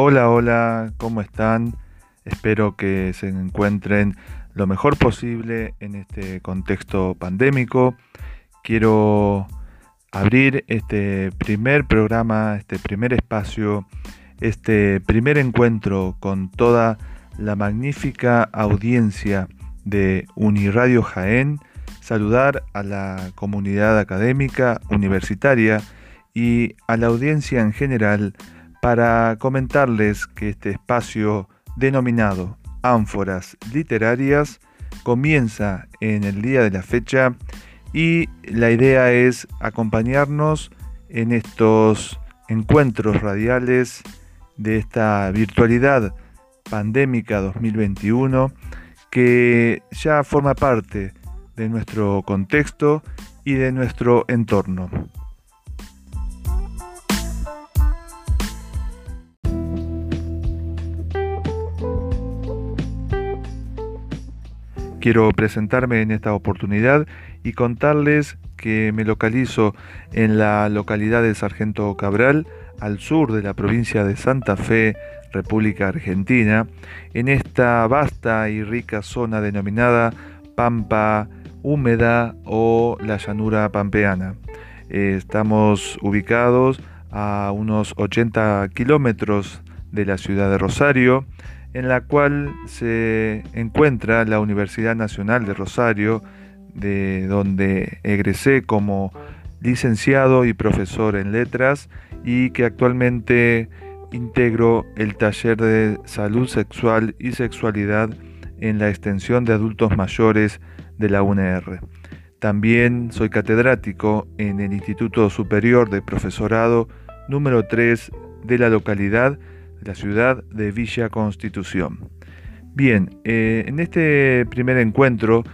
Hola, hola, ¿cómo están? Espero que se encuentren lo mejor posible en este contexto pandémico. Quiero abrir este primer programa, este primer espacio, este primer encuentro con toda la magnífica audiencia de Uniradio Jaén, saludar a la comunidad académica, universitaria y a la audiencia en general para comentarles que este espacio denominado Ánforas Literarias comienza en el día de la fecha y la idea es acompañarnos en estos encuentros radiales de esta virtualidad pandémica 2021 que ya forma parte de nuestro contexto y de nuestro entorno. Quiero presentarme en esta oportunidad y contarles que me localizo en la localidad de Sargento Cabral, al sur de la provincia de Santa Fe, República Argentina, en esta vasta y rica zona denominada Pampa húmeda o la llanura pampeana. estamos ubicados a unos 80 kilómetros de la ciudad de Rosario, en la cual se encuentra la Universidad Nacional de Rosario, de donde egresé como licenciado y profesor en letras y que actualmente integro el taller de salud sexual y sexualidad en la extensión de adultos mayores de la UNR. También soy catedrático en el Instituto Superior de Profesorado número 3 de la localidad la ciudad de Villa Constitución. Bien, eh, en este primer encuentro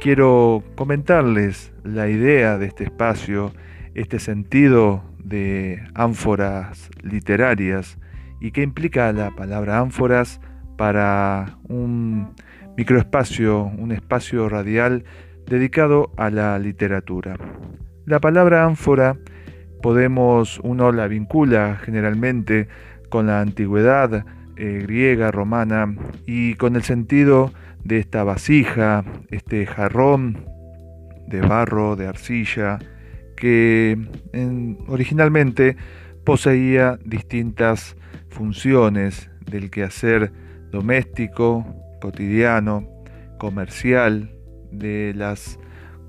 quiero comentarles la idea de este espacio, este sentido de ánforas literarias y qué implica la palabra ánforas para un microespacio, un espacio radial dedicado a la literatura. La palabra ánfora podemos, uno la vincula generalmente con la antigüedad eh, griega, romana y con el sentido de esta vasija, este jarrón de barro, de arcilla, que originalmente poseía distintas funciones del quehacer doméstico, cotidiano, comercial, de las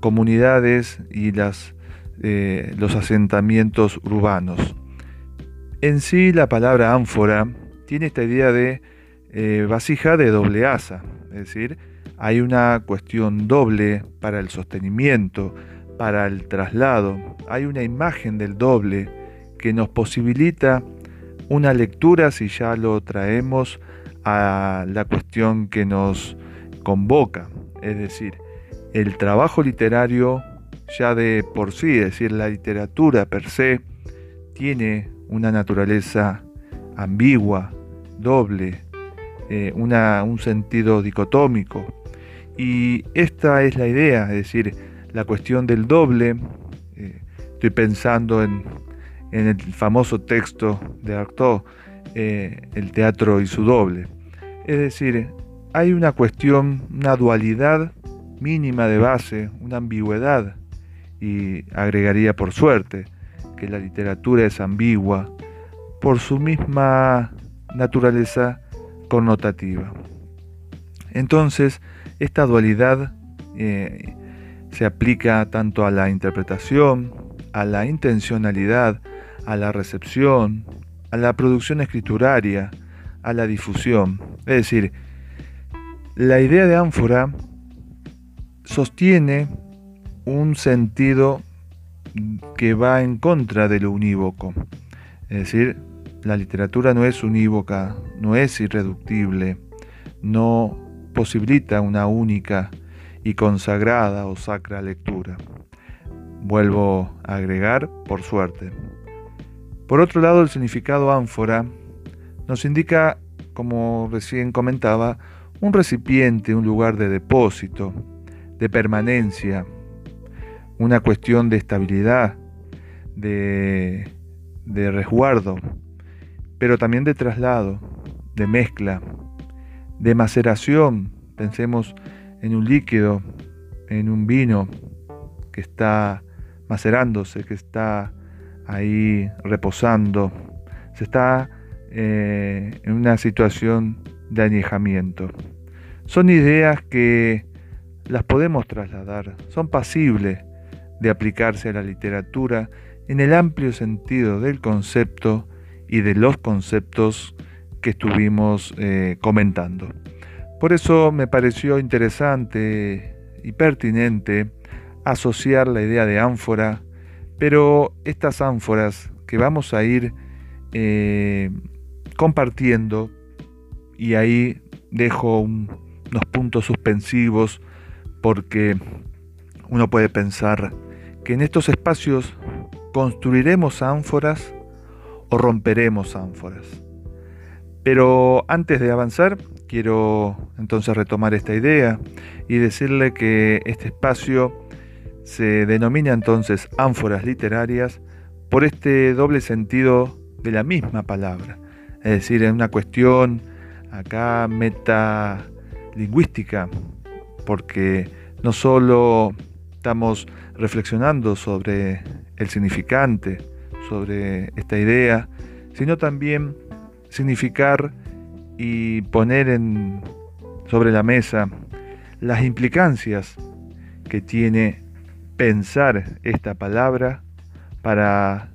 comunidades y las, eh, los asentamientos urbanos. En sí la palabra ánfora tiene esta idea de eh, vasija de doble asa, es decir, hay una cuestión doble para el sostenimiento, para el traslado, hay una imagen del doble que nos posibilita una lectura si ya lo traemos a la cuestión que nos convoca, es decir, el trabajo literario ya de por sí, es decir, la literatura per se, tiene una naturaleza ambigua, doble, eh, un sentido dicotómico. Y esta es la idea, es decir, la cuestión del doble. Eh, estoy pensando en, el famoso texto de Artaud, eh, El teatro y su doble. Es decir, hay una cuestión, una dualidad mínima de base, una ambigüedad, y agregaría por suerte, que la literatura es ambigua por su misma naturaleza connotativa. Entonces, esta dualidad eh, se aplica tanto a la interpretación, a la intencionalidad, a la recepción, a la producción escrituraria, a la difusión. Es decir, la idea de ánfora sostiene un sentido que va en contra de lo unívoco. Es decir, la literatura no es unívoca, no es irreductible, no posibilita una única y consagrada o sacra lectura. Vuelvo a agregar, por suerte. Por otro lado, el significado ánfora nos indica, como recién comentaba, un recipiente, un lugar de depósito, de permanencia, una cuestión de estabilidad, de, resguardo, pero también de traslado, de mezcla, de maceración. Pensemos en un líquido, en un vino que está macerándose, que está ahí reposando, se está eh, en una situación de añejamiento. Son ideas que las podemos trasladar, son pasibles de aplicarse a la literatura en el amplio sentido del concepto y de los conceptos que estuvimos eh, comentando. Por eso me pareció interesante y pertinente asociar la idea de ánfora, pero estas ánforas que vamos a ir eh, compartiendo, y ahí dejo unos puntos suspensivos porque uno puede pensar que en estos espacios construiremos ánforas o romperemos ánforas. Pero antes de avanzar, quiero entonces retomar esta idea y decirle que este espacio se denomina entonces ánforas literarias por este doble sentido de la misma palabra. Es decir, en una cuestión acá metalingüística, porque no solo estamos reflexionando sobre el significante, sobre esta idea, sino también significar y poner sobre la mesa las implicancias que tiene pensar esta palabra para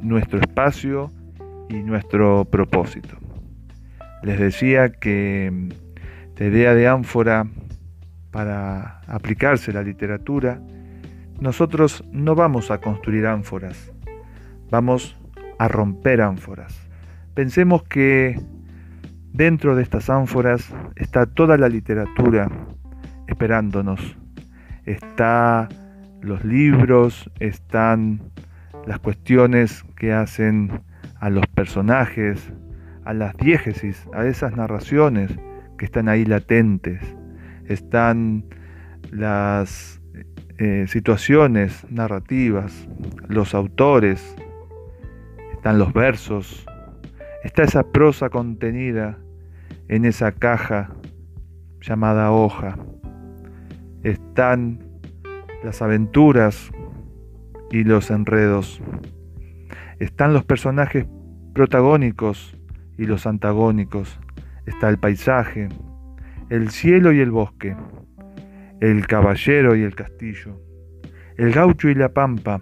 nuestro espacio y nuestro propósito. Les decía que la idea de ánfora para aplicarse a la literatura, nosotros no vamos a construir ánforas, vamos a romper ánforas. Pensemos que dentro de estas ánforas está toda la literatura esperándonos. Está los libros, están las cuestiones que hacen a los personajes, a las diégesis, a esas narraciones que están ahí latentes están las eh, situaciones narrativas, los autores, están los versos, está esa prosa contenida en esa caja llamada hoja, están las aventuras y los enredos, están los personajes protagónicos y los antagónicos, está el paisaje, el cielo y el bosque, el caballero y el castillo, el gaucho y la pampa,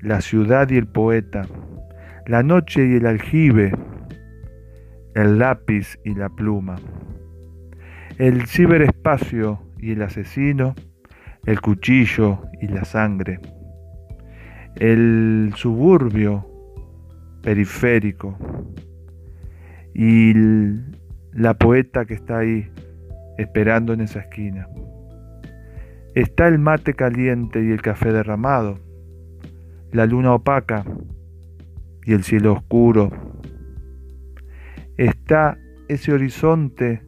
la ciudad y el poeta, la noche y el aljibe, el lápiz y la pluma, el ciberespacio y el asesino, el cuchillo y la sangre, el suburbio periférico y la poeta que está ahí esperando en esa esquina. Está el mate caliente y el café derramado, la luna opaca y el cielo oscuro. Está ese horizonte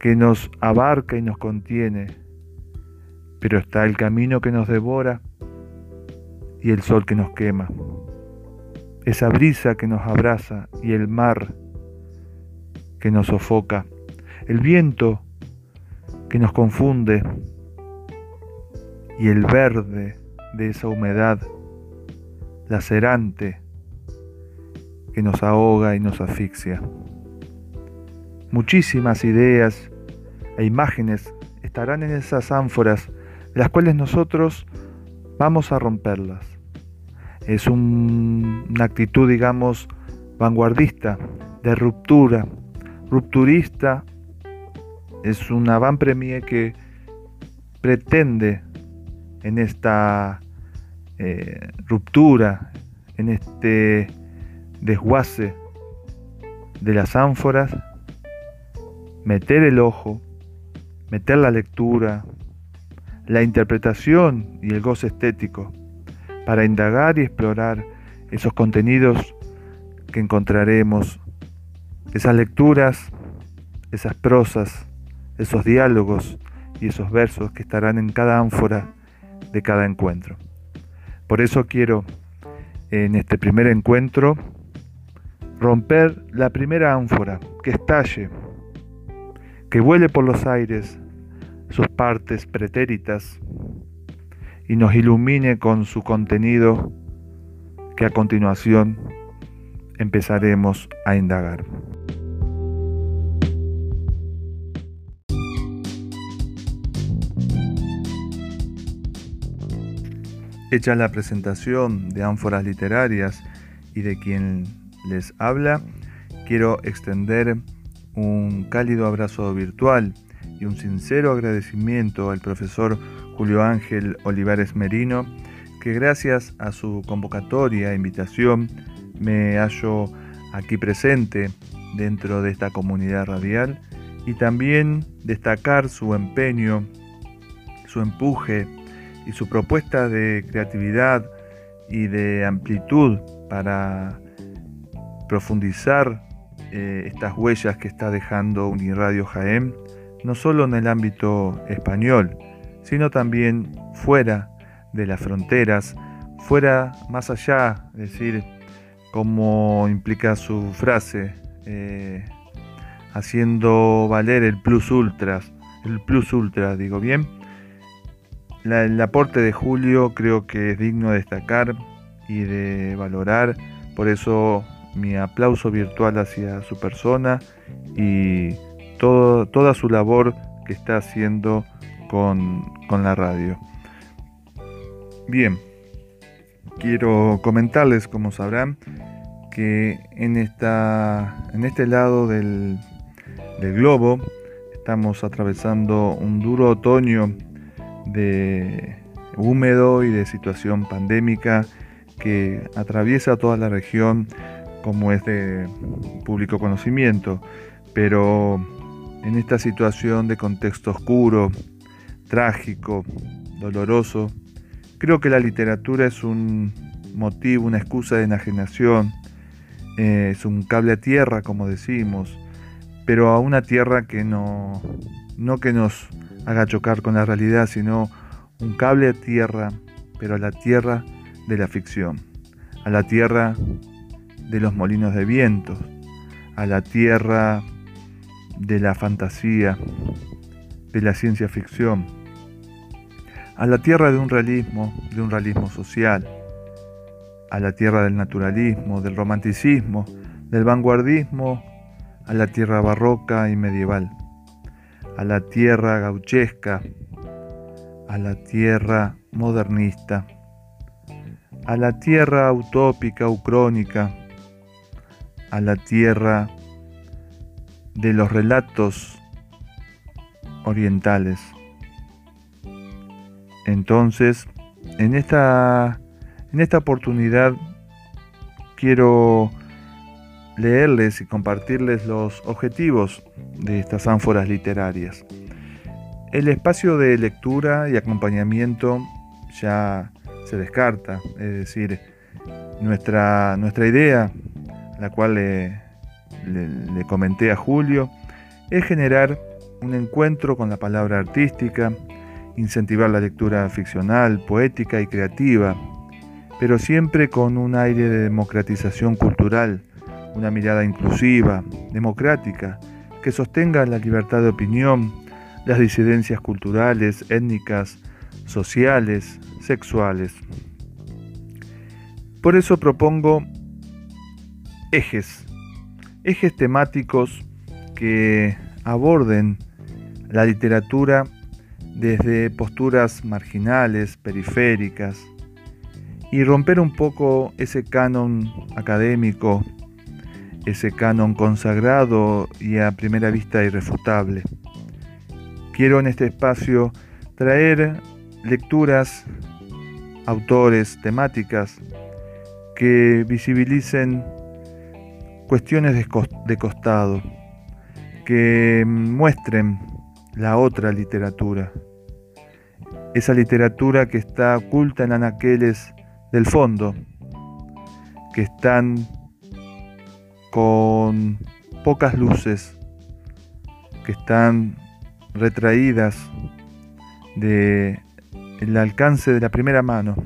que nos abarca y nos contiene, pero está el camino que nos devora y el sol que nos quema, esa brisa que nos abraza y el mar que nos sofoca, el viento que nos confunde y el verde de esa humedad lacerante que nos ahoga y nos asfixia. Muchísimas ideas e imágenes estarán en esas ánforas, las cuales nosotros vamos a romperlas. Es una actitud, digamos, vanguardista, de ruptura, rupturista es una van premier que pretende en esta eh, ruptura, en este desguace de las ánforas, meter el ojo, meter la lectura, la interpretación y el goce estético para indagar y explorar esos contenidos que encontraremos, esas lecturas, esas prosas, esos diálogos y esos versos que estarán en cada ánfora de cada encuentro. Por eso quiero en este primer encuentro romper la primera ánfora, que estalle, que vuele por los aires sus partes pretéritas y nos ilumine con su contenido que a continuación empezaremos a indagar. Hecha la presentación de ánforas literarias y de quien les habla, quiero extender un cálido abrazo virtual y un sincero agradecimiento al profesor Julio Ángel Olivares Merino, que gracias a su convocatoria e invitación me hallo aquí presente dentro de esta comunidad radial y también destacar su empeño, su empuje y su propuesta de creatividad y de amplitud para profundizar eh, estas huellas que está dejando Uniradio Jaén, no solo en el ámbito español, sino también fuera de las fronteras, fuera más allá, es decir, como implica su frase, eh, haciendo valer el plus ultra, el plus ultra, digo bien, el aporte de Julio creo que es digno de destacar y de valorar, por eso mi aplauso virtual hacia su persona y toda su labor que está haciendo con, la radio. Bien, quiero comentarles, como sabrán, que en, este lado del globo estamos atravesando un duro otoño de húmedo y de situación pandémica que atraviesa toda la región como es de público conocimiento, pero en esta situación de contexto oscuro, trágico, doloroso, creo que la literatura es un motivo, una excusa de enajenación, eh, es un cable a tierra, como decimos, pero a una tierra que no, no que nos haga chocar con la realidad, sino un cable a tierra, pero a la tierra de la ficción, a la tierra de los molinos de viento, a la tierra de la fantasía, de la ciencia ficción, a la tierra de un realismo, de un realismo social, a la tierra del naturalismo, del romanticismo, del vanguardismo, a la tierra barroca y medieval a la tierra gauchesca, a la tierra modernista, a la tierra utópica o crónica, a la tierra de los relatos orientales. Entonces, en esta, en esta oportunidad quiero leerles y compartirles los objetivos de estas ánforas literarias. El espacio de lectura y acompañamiento ya se descarta, es decir, nuestra, nuestra idea, la cual le, le comenté a Julio, es generar un encuentro con la palabra artística, incentivar la lectura ficcional, poética y creativa, pero siempre con un aire de democratización cultural una mirada inclusiva, democrática, que sostenga la libertad de opinión, las disidencias culturales, étnicas, sociales, sexuales. Por eso propongo ejes, ejes temáticos que aborden la literatura desde posturas marginales, periféricas, y romper un poco ese canon académico ese canon consagrado y a primera vista irrefutable. Quiero en este espacio traer lecturas, autores, temáticas que visibilicen cuestiones de costado, que muestren la otra literatura, esa literatura que está oculta en anaqueles del fondo, que están con pocas luces que están retraídas del el alcance de la primera mano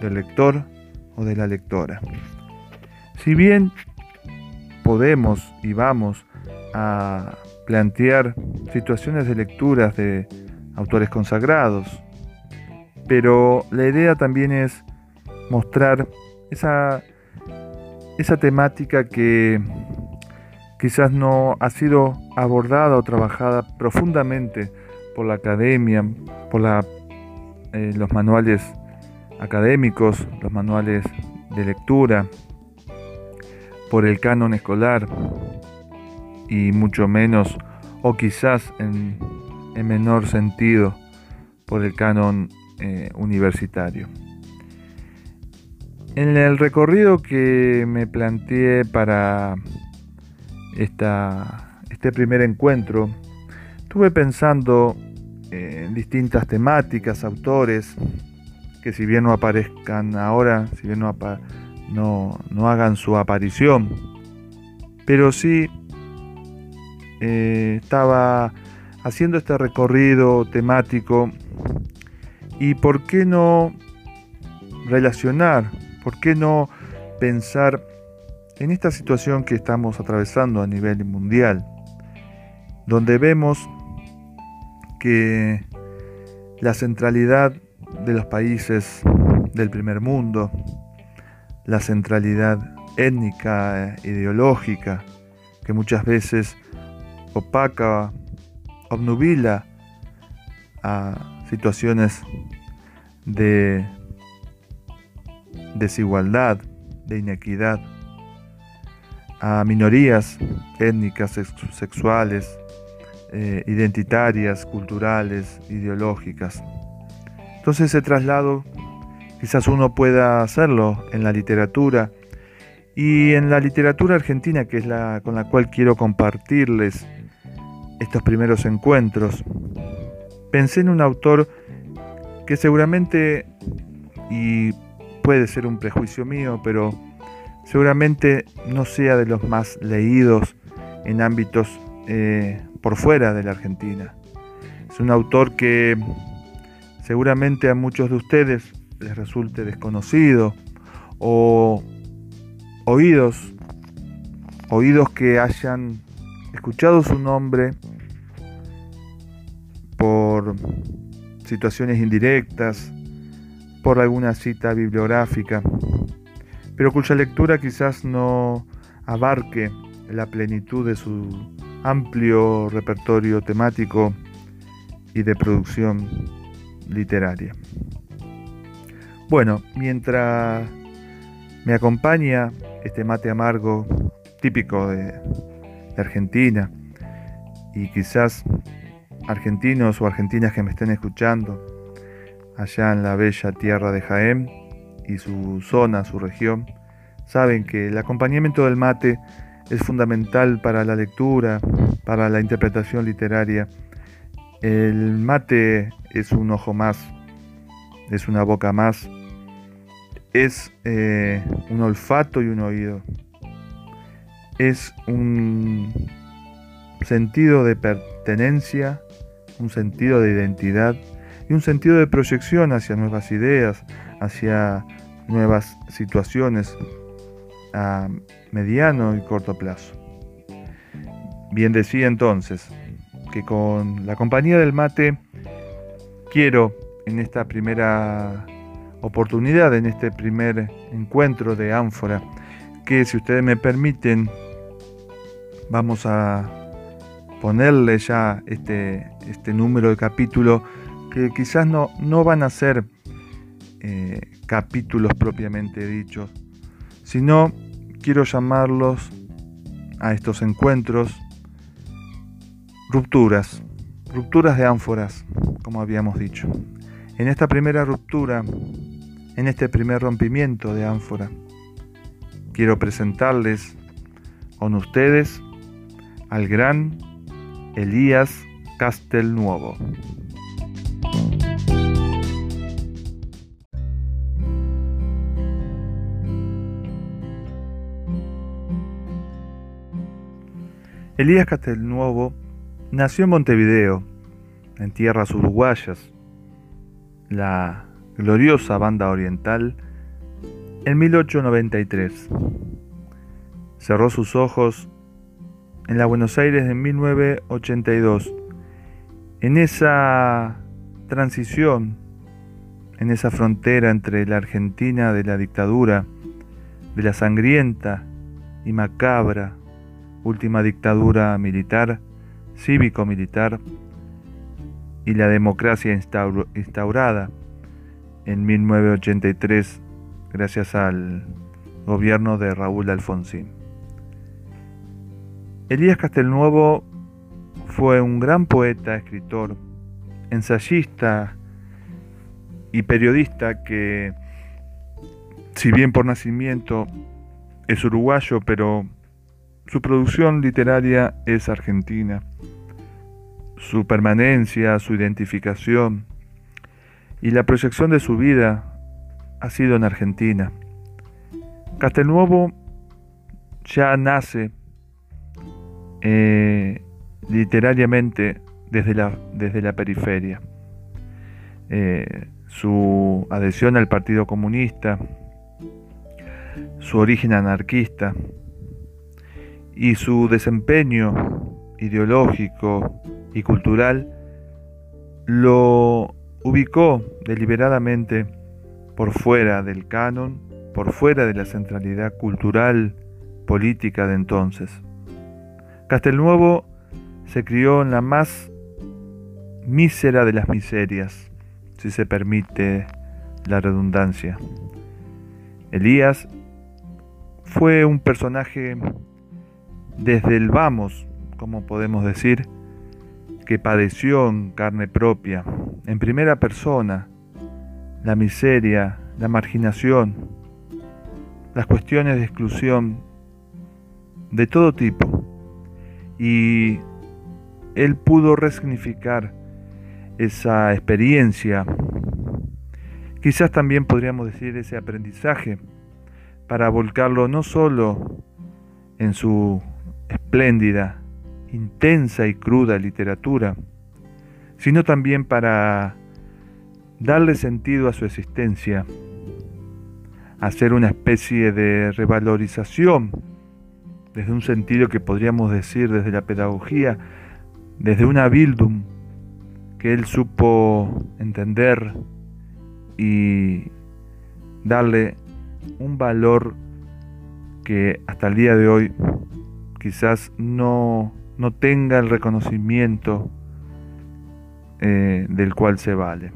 del lector o de la lectora. Si bien podemos y vamos a plantear situaciones de lecturas de autores consagrados, pero la idea también es mostrar esa, esa temática que quizás no ha sido abordada o trabajada profundamente por la academia, por eh, los manuales académicos, los manuales de lectura, por el canon escolar y mucho menos, o quizás en, menor sentido, por el canon eh, universitario. En el recorrido que me planteé para esta, este primer encuentro, estuve pensando en distintas temáticas, autores, que si bien no aparezcan ahora, si bien no, no, hagan su aparición, pero sí eh, estaba haciendo este recorrido temático y por qué no relacionar, por qué no pensar en esta situación que estamos atravesando a nivel mundial, donde vemos que la centralidad de los países del primer mundo, la centralidad étnica, ideológica, que muchas veces opaca, obnubila a situaciones de desigualdad, de inequidad, a minorías étnicas, sexuales, eh, identitarias, culturales, ideológicas. Entonces ese traslado quizás uno pueda hacerlo en la literatura y en la literatura argentina, que es la con la cual quiero compartirles estos primeros encuentros. Pensé en un autor que seguramente, y puede ser un prejuicio mío, pero seguramente no sea de los más leídos en ámbitos eh, por fuera de la Argentina. Es un autor que seguramente a muchos de ustedes les resulte desconocido o oídos, oídos que hayan escuchado su nombre por situaciones indirectas, por alguna cita bibliográfica, pero cuya lectura quizás no abarque la plenitud de su amplio repertorio temático y de producción literaria. Bueno, mientras me acompaña este mate amargo típico de, Argentina y quizás argentinos o argentinas que me estén escuchando allá en la bella tierra de Jaén, y su zona, su región, saben que el acompañamiento del mate es fundamental para la lectura, para la interpretación literaria. El mate es un ojo más, es una boca más, es eh, un olfato y un oído, es un sentido de pertenencia, un sentido de identidad y un sentido de proyección hacia nuevas ideas, hacia nuevas situaciones a mediano y corto plazo. Bien decía entonces que con la compañía del mate quiero en esta primera oportunidad, en este primer encuentro de ánfora, que si ustedes me permiten, vamos a ponerle ya este, este número de capítulo que quizás no, no van a ser eh, capítulos propiamente dichos, sino quiero llamarlos a estos encuentros rupturas, rupturas de ánforas, como habíamos dicho. En esta primera ruptura, en este primer rompimiento de ánfora, quiero presentarles con ustedes al gran Elías Castelnuovo. Elías Castelnuovo nació en Montevideo, en tierras uruguayas, la gloriosa banda oriental, en 1893. cerró sus ojos en la Buenos Aires de 1982. En esa transición, en esa frontera entre la Argentina de la dictadura, de la sangrienta y macabra última dictadura militar, cívico-militar, y la democracia instaurada en 1983 gracias al gobierno de Raúl Alfonsín. Elías Castelnuovo fue un gran poeta, escritor, ensayista y periodista que, si bien por nacimiento es uruguayo, pero su producción literaria es argentina. Su permanencia, su identificación y la proyección de su vida ha sido en Argentina. Castelnuovo ya nace eh, literariamente desde la, desde la periferia. Eh, su adhesión al Partido Comunista, su origen anarquista y su desempeño ideológico y cultural lo ubicó deliberadamente por fuera del canon, por fuera de la centralidad cultural política de entonces. Castelnuovo se crió en la más mísera de las miserias, si se permite la redundancia. Elías fue un personaje desde el vamos, como podemos decir, que padeció en carne propia, en primera persona, la miseria, la marginación, las cuestiones de exclusión de todo tipo. Y él pudo resignificar esa experiencia, quizás también podríamos decir ese aprendizaje, para volcarlo no solo en su espléndida, intensa y cruda literatura, sino también para darle sentido a su existencia, hacer una especie de revalorización desde un sentido que podríamos decir desde la pedagogía, desde una bildum que él supo entender y darle un valor que hasta el día de hoy quizás no, no tenga el reconocimiento eh, del cual se vale.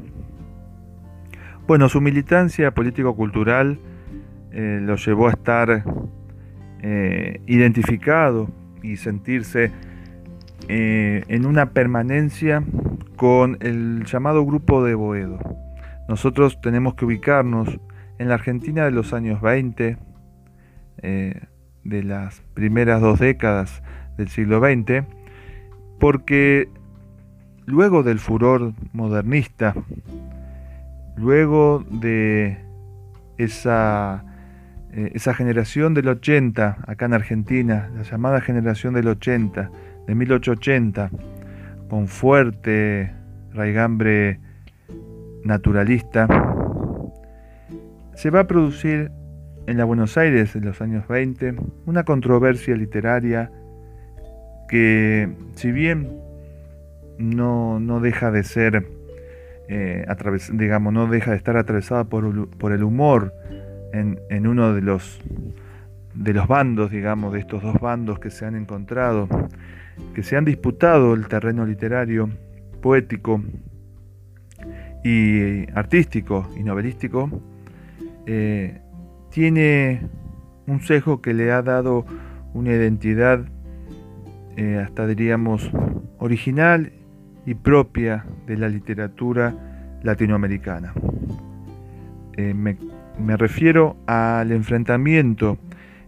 Bueno, su militancia político-cultural eh, lo llevó a estar eh, identificado y sentirse en una permanencia con el llamado Grupo de Boedo. Nosotros tenemos que ubicarnos en la Argentina de los años 20, de las primeras dos décadas del siglo XX, porque luego del furor modernista, luego de esa, eh, esa generación del 80 acá en Argentina, la llamada generación del 80, de 1880, con fuerte raigambre naturalista, se va a producir en la Buenos Aires de los años 20 una controversia literaria que si bien no, deja de ser, eh, digamos, no deja de estar atravesada por, por el humor en, en, uno de los, de los bandos, digamos, de estos dos bandos que se han encontrado, que se han disputado el terreno literario, poético y artístico y novelístico, eh, tiene un sesgo que le ha dado una identidad eh, hasta diríamos original y propia de la literatura latinoamericana. Eh, me, me refiero al enfrentamiento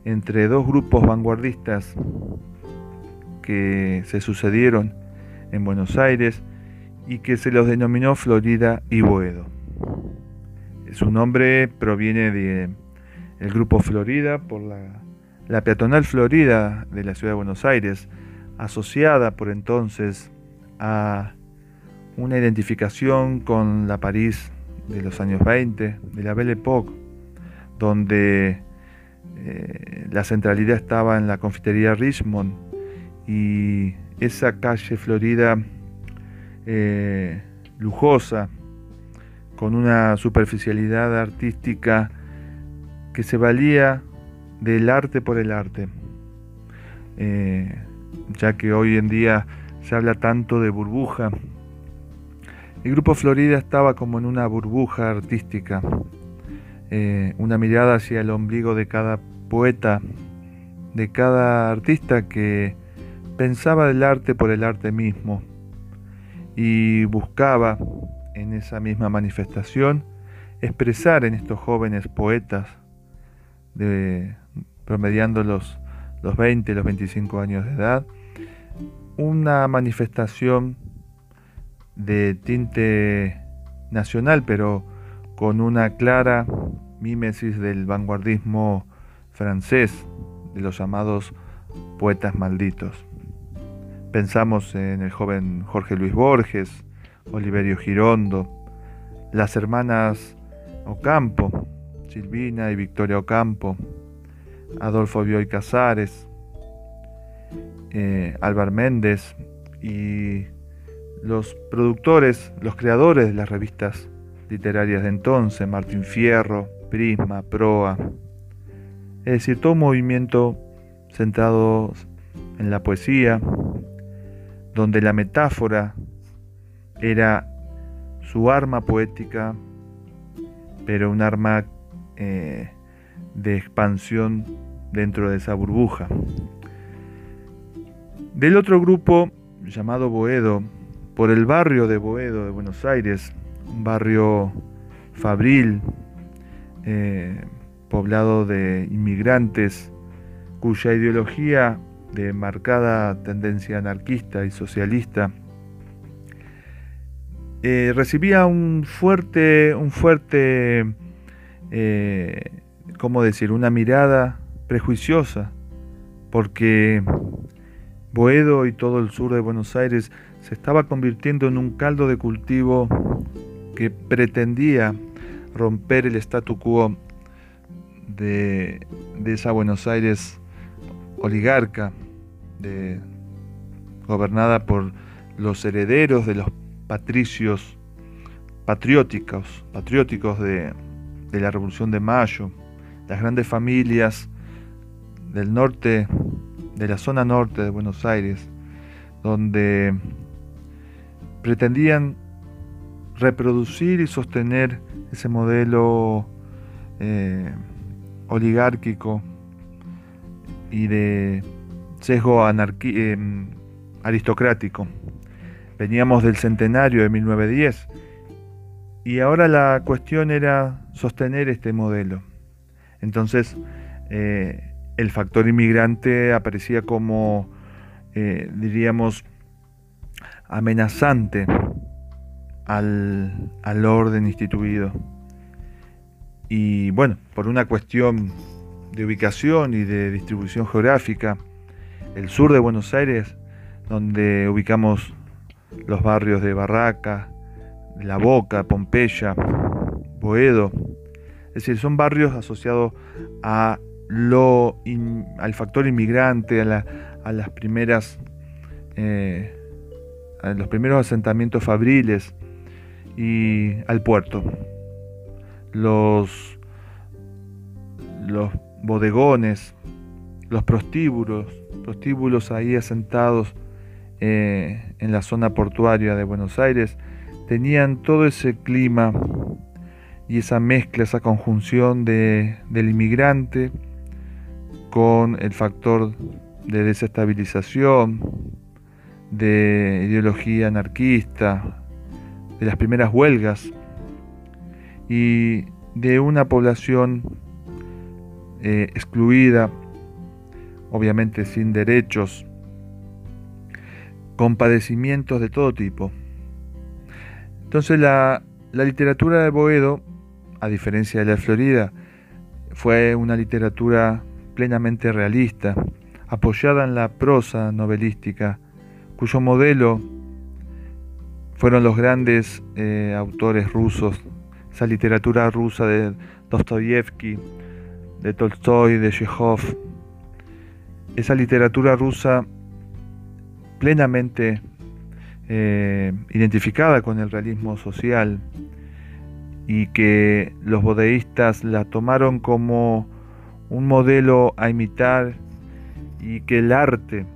entre dos grupos vanguardistas que se sucedieron en Buenos Aires y que se los denominó Florida y Boedo. Su nombre proviene de el Grupo Florida por la, peatonal Florida de la Ciudad de Buenos Aires, asociada por entonces a una identificación con la París de los años 20, de la Belle Époque, donde eh, la centralidad estaba en la confitería Richmond y esa calle Florida eh, lujosa, con una superficialidad artística que se valía del arte por el arte, eh, ya que hoy en día se habla tanto de burbuja. El grupo Florida estaba como en una burbuja artística, eh, una mirada hacia el ombligo de cada poeta, de cada artista que pensaba del arte por el arte mismo y buscaba en esa misma manifestación expresar en estos jóvenes poetas, promediando los, los 20, los 25 años de edad, una manifestación de tinte nacional, pero con una clara mímesis del vanguardismo francés, de los llamados poetas malditos. Pensamos en el joven Jorge Luis Borges, Oliverio Girondo, las hermanas Ocampo, Silvina y Victoria Ocampo, Adolfo Bioy Casares, eh, Álvaro Méndez y los productores, los creadores de las revistas literarias de entonces, Martín Fierro, Prisma, Proa, es decir, todo un movimiento centrado en la poesía, donde la metáfora era su arma poética, pero un arma eh, de expansión dentro de esa burbuja. Del otro grupo, llamado Boedo, por el barrio de Boedo de Buenos Aires, un barrio fabril, eh, poblado de inmigrantes, cuya ideología de marcada tendencia anarquista y socialista eh, recibía un fuerte, un fuerte, eh, ¿cómo decir?, una mirada prejuiciosa, porque Boedo y todo el sur de Buenos Aires se estaba convirtiendo en un caldo de cultivo que pretendía romper el statu quo de, de esa Buenos Aires oligarca, gobernada por los herederos de los patricios patrióticos, patrióticos de, la Revolución de Mayo, las grandes familias del norte, de la zona norte de Buenos Aires, donde pretendían reproducir y sostener ese modelo eh, oligárquico y de sesgo eh, aristocrático. Veníamos del centenario de 1910 y ahora la cuestión era sostener este modelo. Entonces, eh, el factor inmigrante aparecía como, eh, diríamos, amenazante al, al orden instituido. Y bueno, por una cuestión de ubicación y de distribución geográfica, el sur de Buenos Aires, donde ubicamos los barrios de Barraca, La Boca, Pompeya, Boedo. Es decir, son barrios asociados al factor inmigrante, a, las primeras, eh, a los primeros asentamientos fabriles y al puerto. Los, los bodegones, los prostíbulos, prostíbulos ahí asentados eh, en la zona portuaria de Buenos Aires, tenían todo ese clima y esa mezcla, esa conjunción de, del inmigrante con el factor de desestabilización, de ideología anarquista, de las primeras huelgas y de una población eh, excluida, obviamente sin derechos, con padecimientos de todo tipo. Entonces la, literatura de Boedo, a diferencia de la de Florida, fue una literatura plenamente realista, apoyada en la prosa novelística, cuyo modelo fueron los grandes eh, autores rusos, esa literatura rusa de Dostoyevsky, de Tolstoy, de Chekhov, esa literatura rusa plenamente eh, identificada con el realismo social y que los bodeístas la tomaron como un modelo a imitar y que el arte,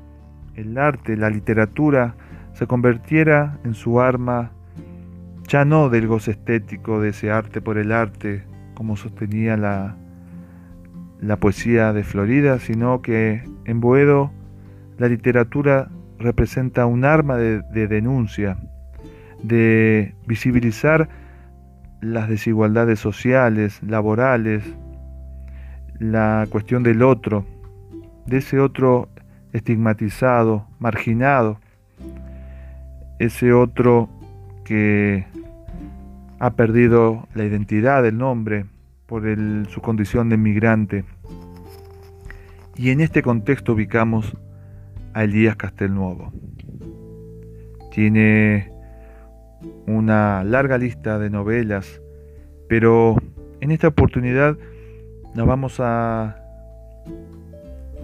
el arte, la literatura se convirtiera en su arma ya no del goce estético de ese arte por el arte, como sostenía la, la poesía de Florida, sino que en Boedo la literatura representa un arma de, denuncia, de visibilizar las desigualdades sociales, laborales, la cuestión del otro, de ese otro estigmatizado, marginado, ese otro que ha perdido la identidad del nombre por su condición de migrante. Y en este contexto ubicamos a Elías Castelnuovo. Tiene una larga lista de novelas, pero en esta oportunidad nos vamos a,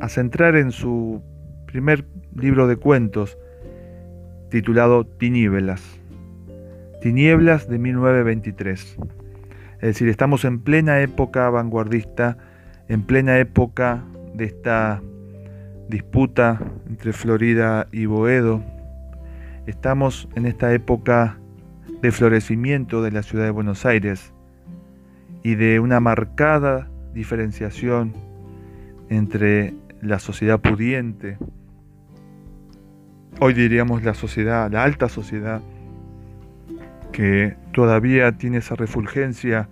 a centrar en su primer libro de cuentos titulado Tinieblas. Tinieblas de 1923. Es decir, estamos en plena época vanguardista, en plena época de esta disputa entre Florida y Boedo. Estamos en esta época de florecimiento de la ciudad de Buenos Aires y de una marcada diferenciación entre la sociedad pudiente, hoy diríamos la sociedad, la alta sociedad, que todavía tiene esa refulgencia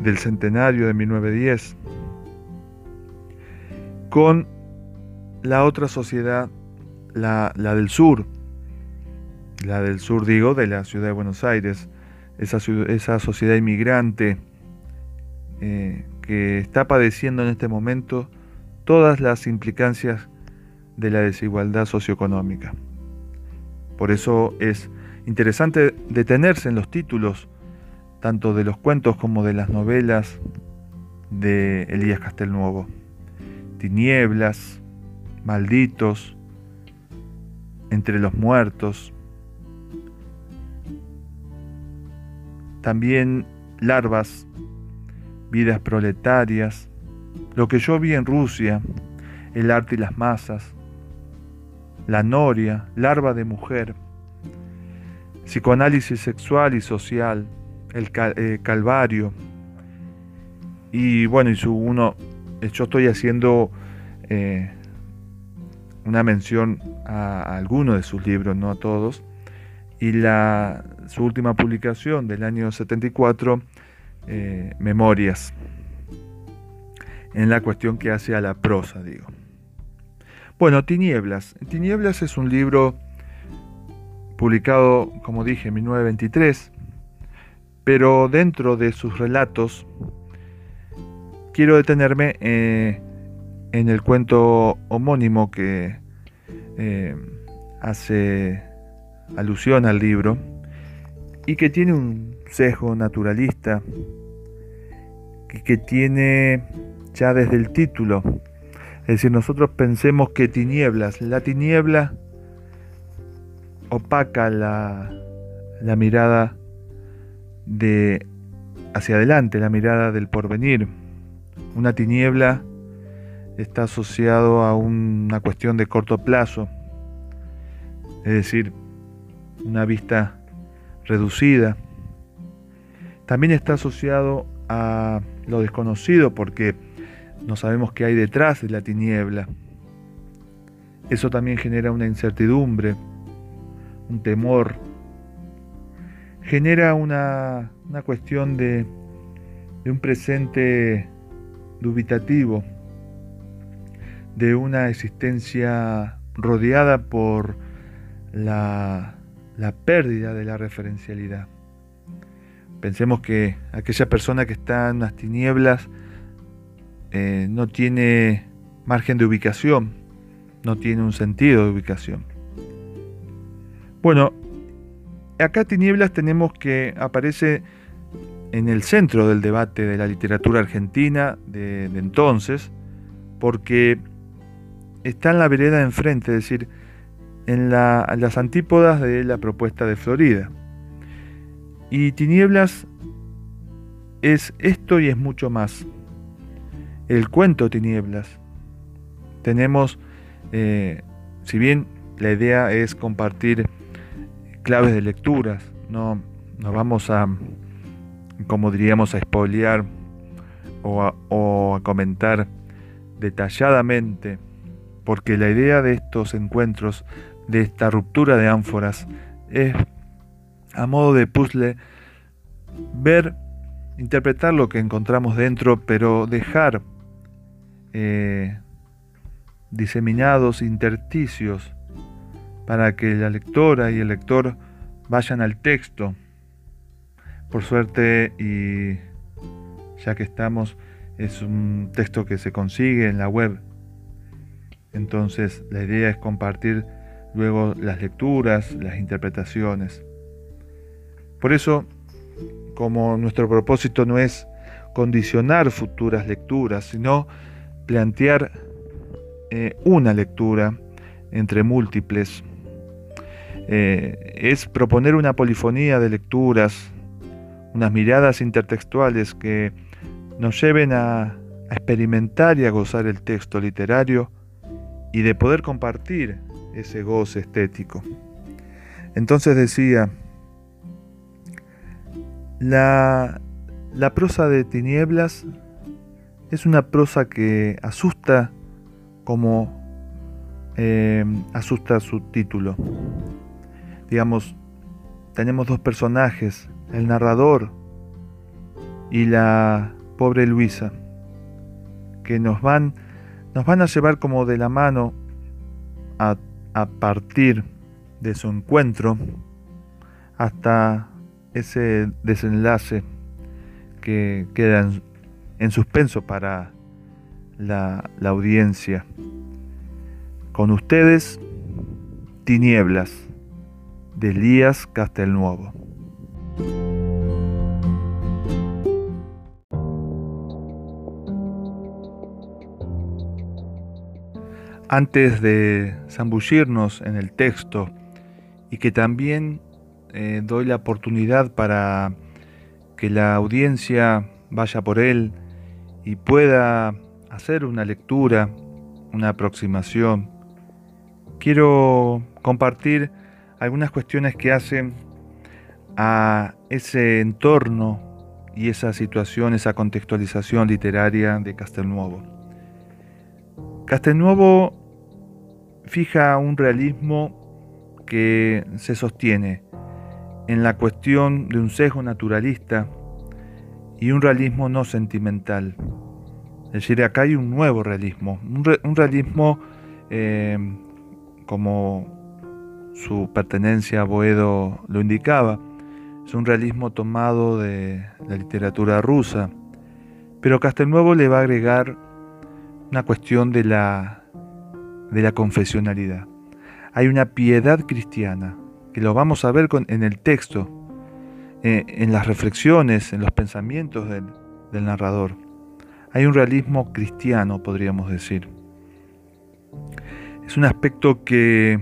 del centenario de 1910, con la otra sociedad, la, del sur, la del sur digo, de la ciudad de Buenos Aires, esa, esa sociedad inmigrante eh, que está padeciendo en este momento todas las implicancias de la desigualdad socioeconómica. Por eso es interesante detenerse en los títulos, tanto de los cuentos como de las novelas de Elías Castelnuovo. Tinieblas, malditos, entre los muertos, también larvas, vidas proletarias, lo que yo vi en Rusia, el arte y las masas, la noria, larva de mujer, psicoanálisis sexual y social, el eh, calvario, y bueno, y su uno, yo estoy haciendo eh, una mención a, algunos de sus libros, no a todos, y la, su última publicación del año 74, eh, Memorias, en la cuestión que hace a la prosa, digo. Bueno, Tinieblas. Tinieblas es un libro publicado, como dije, en 1923, pero dentro de sus relatos quiero detenerme eh, en el cuento homónimo que eh, hace alusión al libro y que tiene un sesgo naturalista que, que tiene ya desde el título. Es decir, nosotros pensemos que tinieblas, la tiniebla opaca la, la mirada de hacia adelante, la mirada del porvenir. Una tiniebla está asociado a una cuestión de corto plazo, es decir, una vista reducida. También está asociado a lo desconocido porque no sabemos qué hay detrás de la tiniebla. Eso también genera una incertidumbre, un temor, genera una, cuestión de, de un presente dubitativo de una existencia rodeada por la, pérdida de la referencialidad. Pensemos que aquella persona que está en las tinieblas eh, no tiene margen de ubicación, no tiene un sentido de ubicación. Bueno, acá tinieblas tenemos que aparece en el centro del debate de la literatura argentina de, entonces, porque está en la vereda de enfrente, es decir, en, las antípodas de la propuesta de Florida. Y Tinieblas es esto y es mucho más. El cuento Tinieblas. Tenemos, eh, si bien la idea es compartir claves de lecturas, no nos vamos a como diríamos, a espolear o a, comentar detalladamente, porque la idea de estos encuentros, de esta ruptura de ánforas, es a modo de puzzle ver, interpretar lo que encontramos dentro, pero dejar eh, diseminados intersticios para que la lectora y el lector vayan al texto por suerte, y ya que estamos, es un texto que se consigue en la web. Entonces la idea es compartir luego las lecturas, las interpretaciones. Por eso, como nuestro propósito no es condicionar futuras lecturas, sino plantear eh, una lectura entre múltiples, eh, es proponer una polifonía de lecturas unas miradas intertextuales que nos lleven a, experimentar y a gozar el texto literario y de poder compartir ese goce estético. Entonces decía, la, prosa de tinieblas es una prosa que asusta como eh, asusta su título. Digamos, tenemos dos personajes el narrador y la pobre Luisa, que nos van, nos van a llevar como de la mano a, partir de su encuentro hasta ese desenlace que queda en, suspenso para la, audiencia. Con ustedes, Tinieblas, de Elías Castelnuovo. Antes de zambullirnos en el texto y que también eh, doy la oportunidad para que la audiencia vaya por él y pueda hacer una lectura, una aproximación, quiero compartir algunas cuestiones que hacen a ese entorno y esa situación, esa contextualización literaria de Castelnuovo. Castelnuovo fija un realismo que se sostiene en la cuestión de un sesgo naturalista y un realismo no sentimental. Es decir, acá hay un nuevo realismo, un, realismo eh, como su pertenencia a Boedo lo indicaba, es un realismo tomado de la literatura rusa, pero Castelnuovo le va a agregar una cuestión de la, de la confesionalidad. Hay una piedad cristiana, que lo vamos a ver en el texto, eh, en las reflexiones, en los pensamientos del, del narrador. Hay un realismo cristiano, podríamos decir. Es un aspecto que,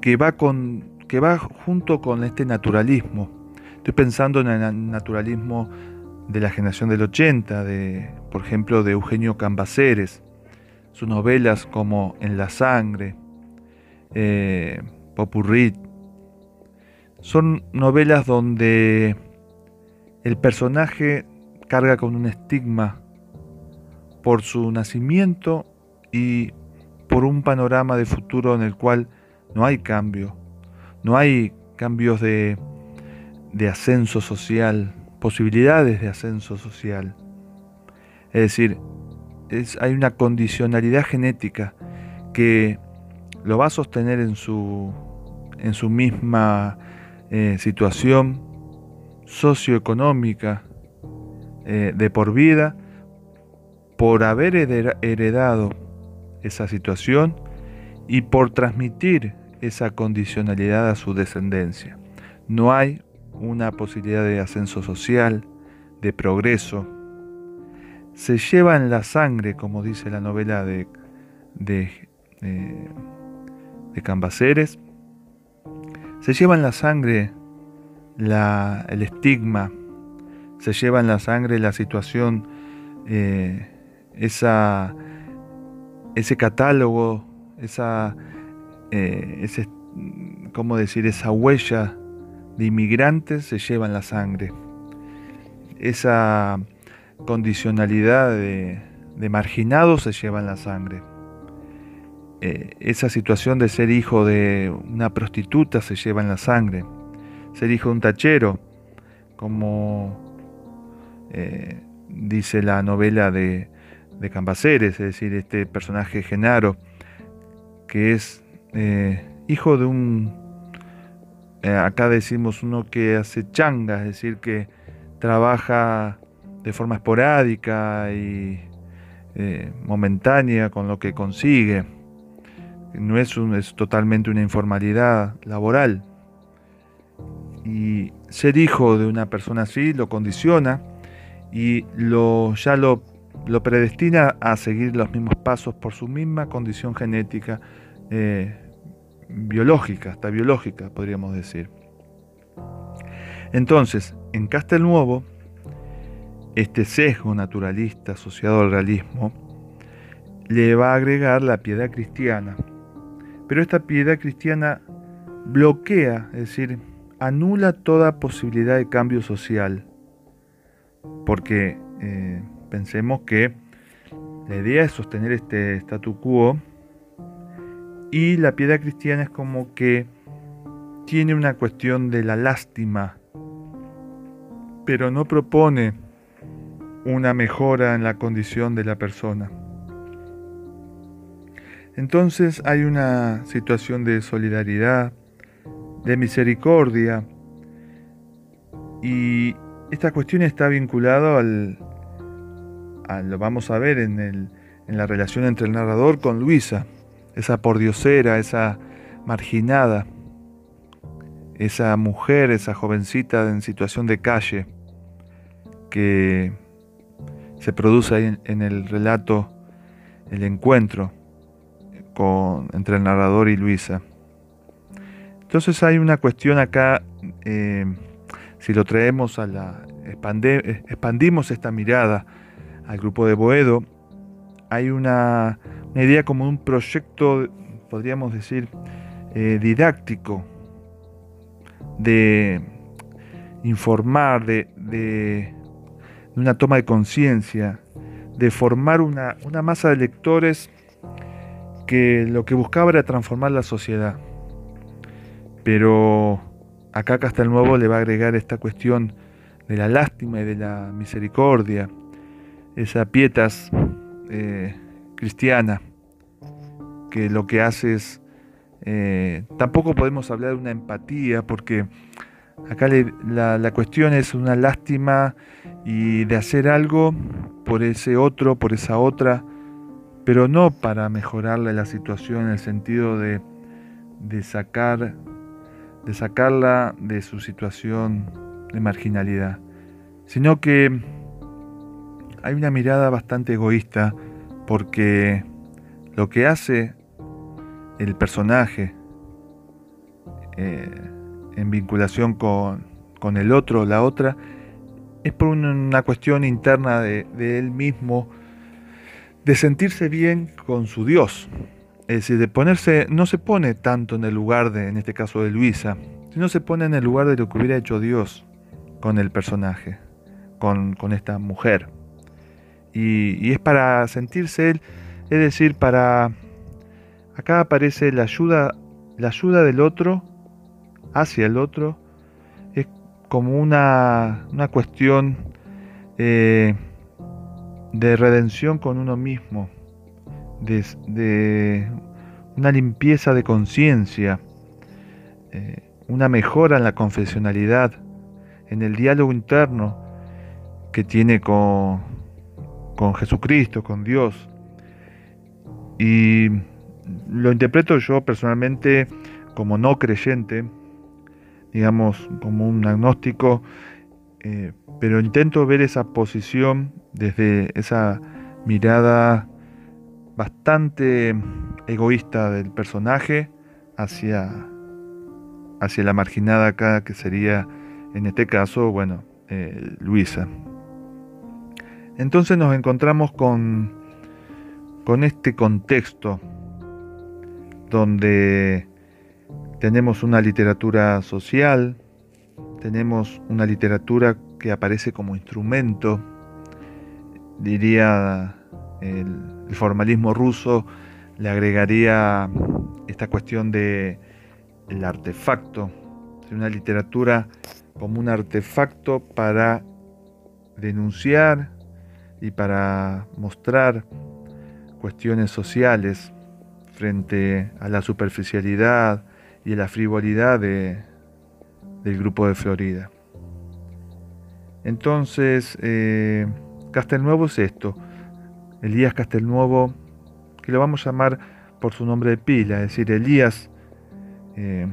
que va con que va junto con este naturalismo. Estoy pensando en el naturalismo de la generación del 80, de, por ejemplo, de Eugenio Cambaceres, sus novelas como En la sangre, eh, Popurrit, son novelas donde el personaje carga con un estigma por su nacimiento y por un panorama de futuro en el cual no hay cambio, no hay cambios de, ascenso social, posibilidades de ascenso social. Es decir, hay una condicionalidad genética que lo va a sostener en su, en su misma eh, situación socioeconómica eh, de por vida por haber heredado esa situación y por transmitir esa condicionalidad a su descendencia. No hay una posibilidad de ascenso social, de progreso. Se lleva en la sangre, como dice la novela de, de, eh, de Cambaceres, se lleva en la sangre la, el estigma, se lleva en la sangre la situación, eh, esa, ese catálogo, esa, eh, ese, ¿cómo decir? esa huella de inmigrantes se lleva en la sangre. Esa condicionalidad de, de marginado se lleva en la sangre. Eh, esa situación de ser hijo de una prostituta se lleva en la sangre. Ser hijo de un tachero, como eh, dice la novela de, de Cambaceres, es decir, este personaje Genaro, que es eh, hijo de un, acá decimos uno que hace changa, es decir, que trabaja de forma esporádica y momentánea con lo que consigue no es, es totalmente una informalidad laboral. Y ser hijo de una persona así lo condiciona y lo, ya lo, lo predestina a seguir los mismos pasos por su misma condición genética, eh, biológica, hasta biológica podríamos decir. Entonces, en Castelnuovo, este sesgo naturalista asociado al realismo le va a agregar la piedad cristiana, pero esta piedad cristiana bloquea, es decir, anula toda posibilidad de cambio social. Porque eh, pensemos que la idea es sostener este statu quo y la piedad cristiana es como que tiene una cuestión de la lástima, pero no propone una mejora en la condición de la persona. Entonces hay una situación de solidaridad, de misericordia, y esta cuestión está vinculada al, lo vamos a ver en, en la relación entre el narrador con Luisa, esa pordiosera, esa marginada, esa mujer, esa jovencita en situación de calle que se produce ahí en el relato, el encuentro entre el narrador y Luisa. Entonces hay una cuestión acá, eh, si lo traemos a la, expandimos esta mirada al grupo de Boedo, hay una, idea como un proyecto, podríamos decir, eh, didáctico, de informar, de una toma de conciencia, de formar una, una masa de lectores que lo que buscaba era transformar la sociedad. Pero acá Nuevo le va a agregar esta cuestión de la lástima y de la misericordia, esa pietas eh, cristiana, que lo que hace es, eh, tampoco podemos hablar de una empatía, porque acá la, cuestión es una lástima y de hacer algo por ese otro, por esa otra, pero no para mejorarle la situación en el sentido de, sacar, de sacarla de su situación de marginalidad, sino que hay una mirada bastante egoísta porque lo que hace el personaje eh, en vinculación con, el otro o la otra es por una, cuestión interna de, él mismo de sentirse bien con su Dios. Es decir, de ponerse, no se pone tanto en el lugar de, en este caso de Luisa, sino se pone en el lugar de lo que hubiera hecho Dios con el personaje, con, esta mujer. Y, es para sentirse él, es decir, para... Acá aparece la ayuda, la ayuda del otro hacia el otro, es como una, una cuestión eh, de redención con uno mismo, de, una limpieza de conciencia, eh, una mejora en la confesionalidad, en el diálogo interno que tiene con, con Jesucristo, con Dios. Y lo interpreto yo personalmente como no creyente, digamos, como un agnóstico, eh, pero intento ver esa posición desde esa mirada bastante egoísta del personaje hacia, hacia la marginada acá, que sería, en este caso, bueno, eh, Luisa. Entonces nos encontramos con, con este contexto donde tenemos una literatura social, tenemos una literatura que aparece como instrumento, diría el, formalismo ruso, le agregaría esta cuestión de el artefacto, una literatura como un artefacto para denunciar y para mostrar cuestiones sociales frente a la superficialidad, y la frivolidad de, del grupo de Florida. Entonces, eh, Castelnuovo es esto, Elías Castelnuovo, que lo vamos a llamar por su nombre de pila, es decir, Elías, eh,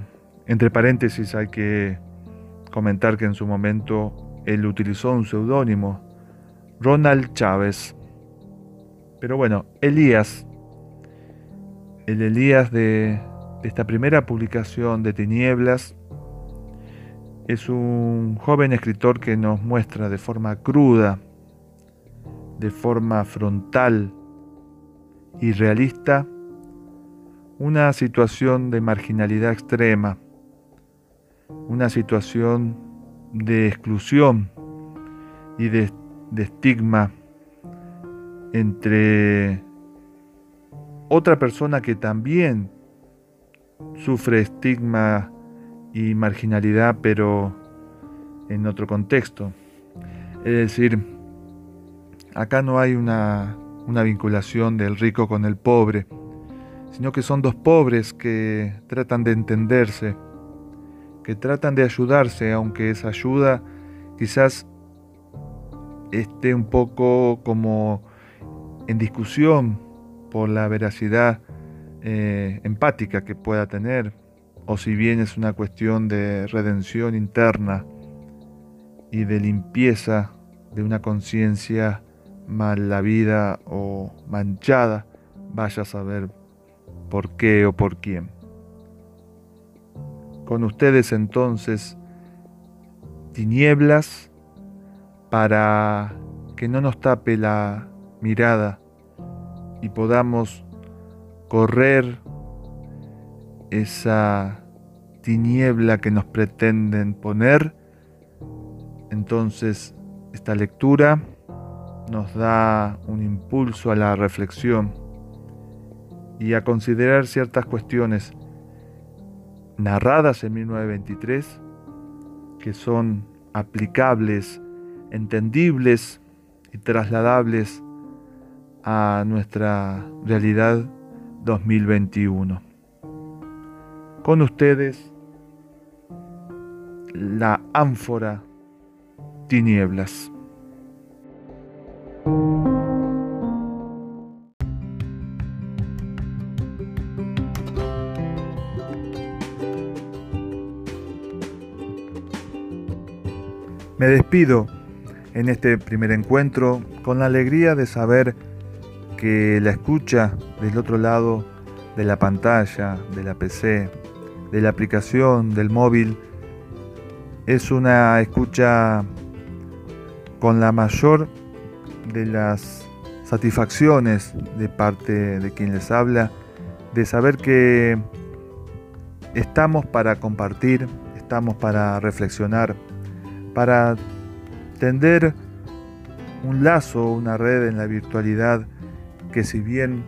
entre paréntesis hay que comentar que en su momento él utilizó un seudónimo, Ronald Chávez. Pero bueno, Elías, el Elías de, esta primera publicación de Tinieblas. Es un joven escritor que nos muestra de forma cruda, de forma frontal y realista una situación de marginalidad extrema, una situación de exclusión y de, estigma entre otra persona que también sufre estigma y marginalidad, pero en otro contexto. Es decir, acá no hay una, una vinculación del rico con el pobre, sino que son dos pobres que tratan de entenderse, que tratan de ayudarse, aunque esa ayuda quizás esté un poco como en discusión por la veracidad eh, empática que pueda tener, o si bien es una cuestión de redención interna y de limpieza de una conciencia mal vida o manchada, vaya a saber por qué o por quién. Con ustedes entonces, tinieblas para que no nos tape la mirada y podamos correr esa tiniebla que nos pretenden poner, entonces esta lectura nos da un impulso a la reflexión y a considerar ciertas cuestiones narradas en 1923 que son aplicables, entendibles y trasladables a nuestra realidad 2021. Con ustedes, la ánfora tinieblas. Me despido en este primer encuentro con la alegría de saber que la escucha del otro lado de la pantalla, de la PC, de la aplicación, del móvil, es una escucha con la mayor de las satisfacciones de parte de quien les habla, de saber que estamos para compartir, estamos para reflexionar, para tender un lazo, una red en la virtualidad que si bien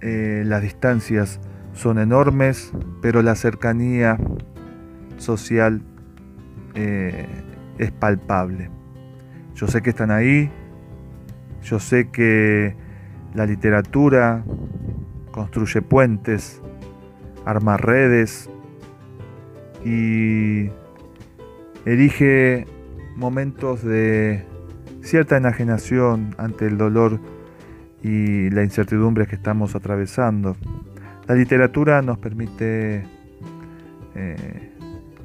eh, las distancias son enormes, pero la cercanía social eh, es palpable. Yo sé que están ahí, yo sé que la literatura construye puentes, arma redes y erige momentos de cierta enajenación ante el dolor y la incertidumbre que estamos atravesando. La literatura nos permite eh,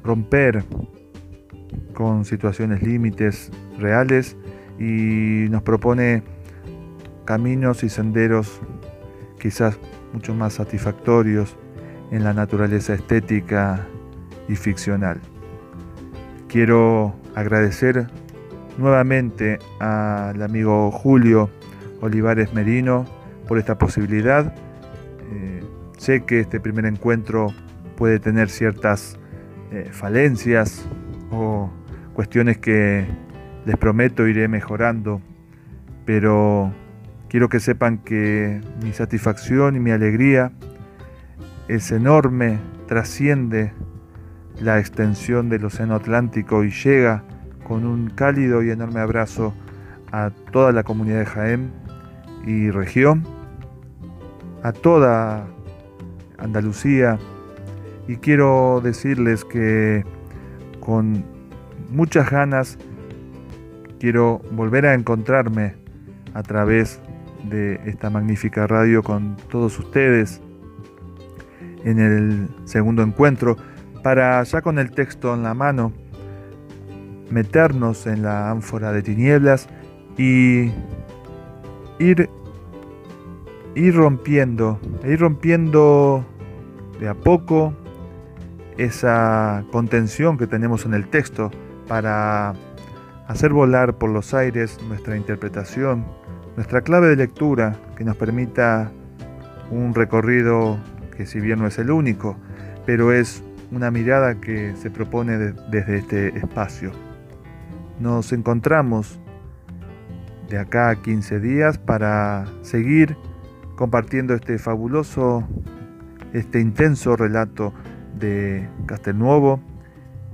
romper con situaciones límites reales y nos propone caminos y senderos quizás mucho más satisfactorios en la naturaleza estética y ficcional. Quiero agradecer nuevamente al amigo Julio Olivares Merino por esta posibilidad. Eh, sé que este primer encuentro puede tener ciertas eh, falencias o cuestiones que les prometo iré mejorando, pero quiero que sepan que mi satisfacción y mi alegría es enorme, trasciende la extensión del Océano Atlántico y llega con un cálido y enorme abrazo a toda la comunidad de Jaén y región, a toda Andalucía, y quiero decirles que con muchas ganas quiero volver a encontrarme a través de esta magnífica radio con todos ustedes en el segundo encuentro. Para ya con el texto en la mano meternos en la ánfora de tinieblas y ir, ir rompiendo, ir rompiendo de a poco esa contención que tenemos en el texto para hacer volar por los aires nuestra interpretación, nuestra clave de lectura que nos permita un recorrido que si bien no es el único, pero es una mirada que se propone desde este espacio. Nos encontramos de acá a 15 días para seguir compartiendo este fabuloso, este intenso relato de Castelnuovo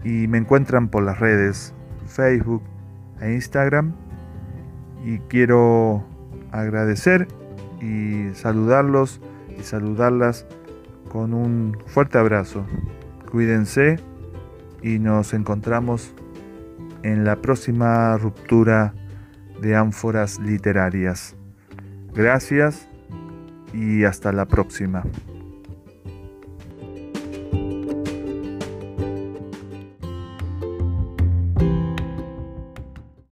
y me encuentran por las redes Facebook e Instagram y quiero agradecer y saludarlos y saludarlas con un fuerte abrazo. Cuídense y nos encontramos en la próxima ruptura de ánforas literarias. Gracias y hasta la próxima.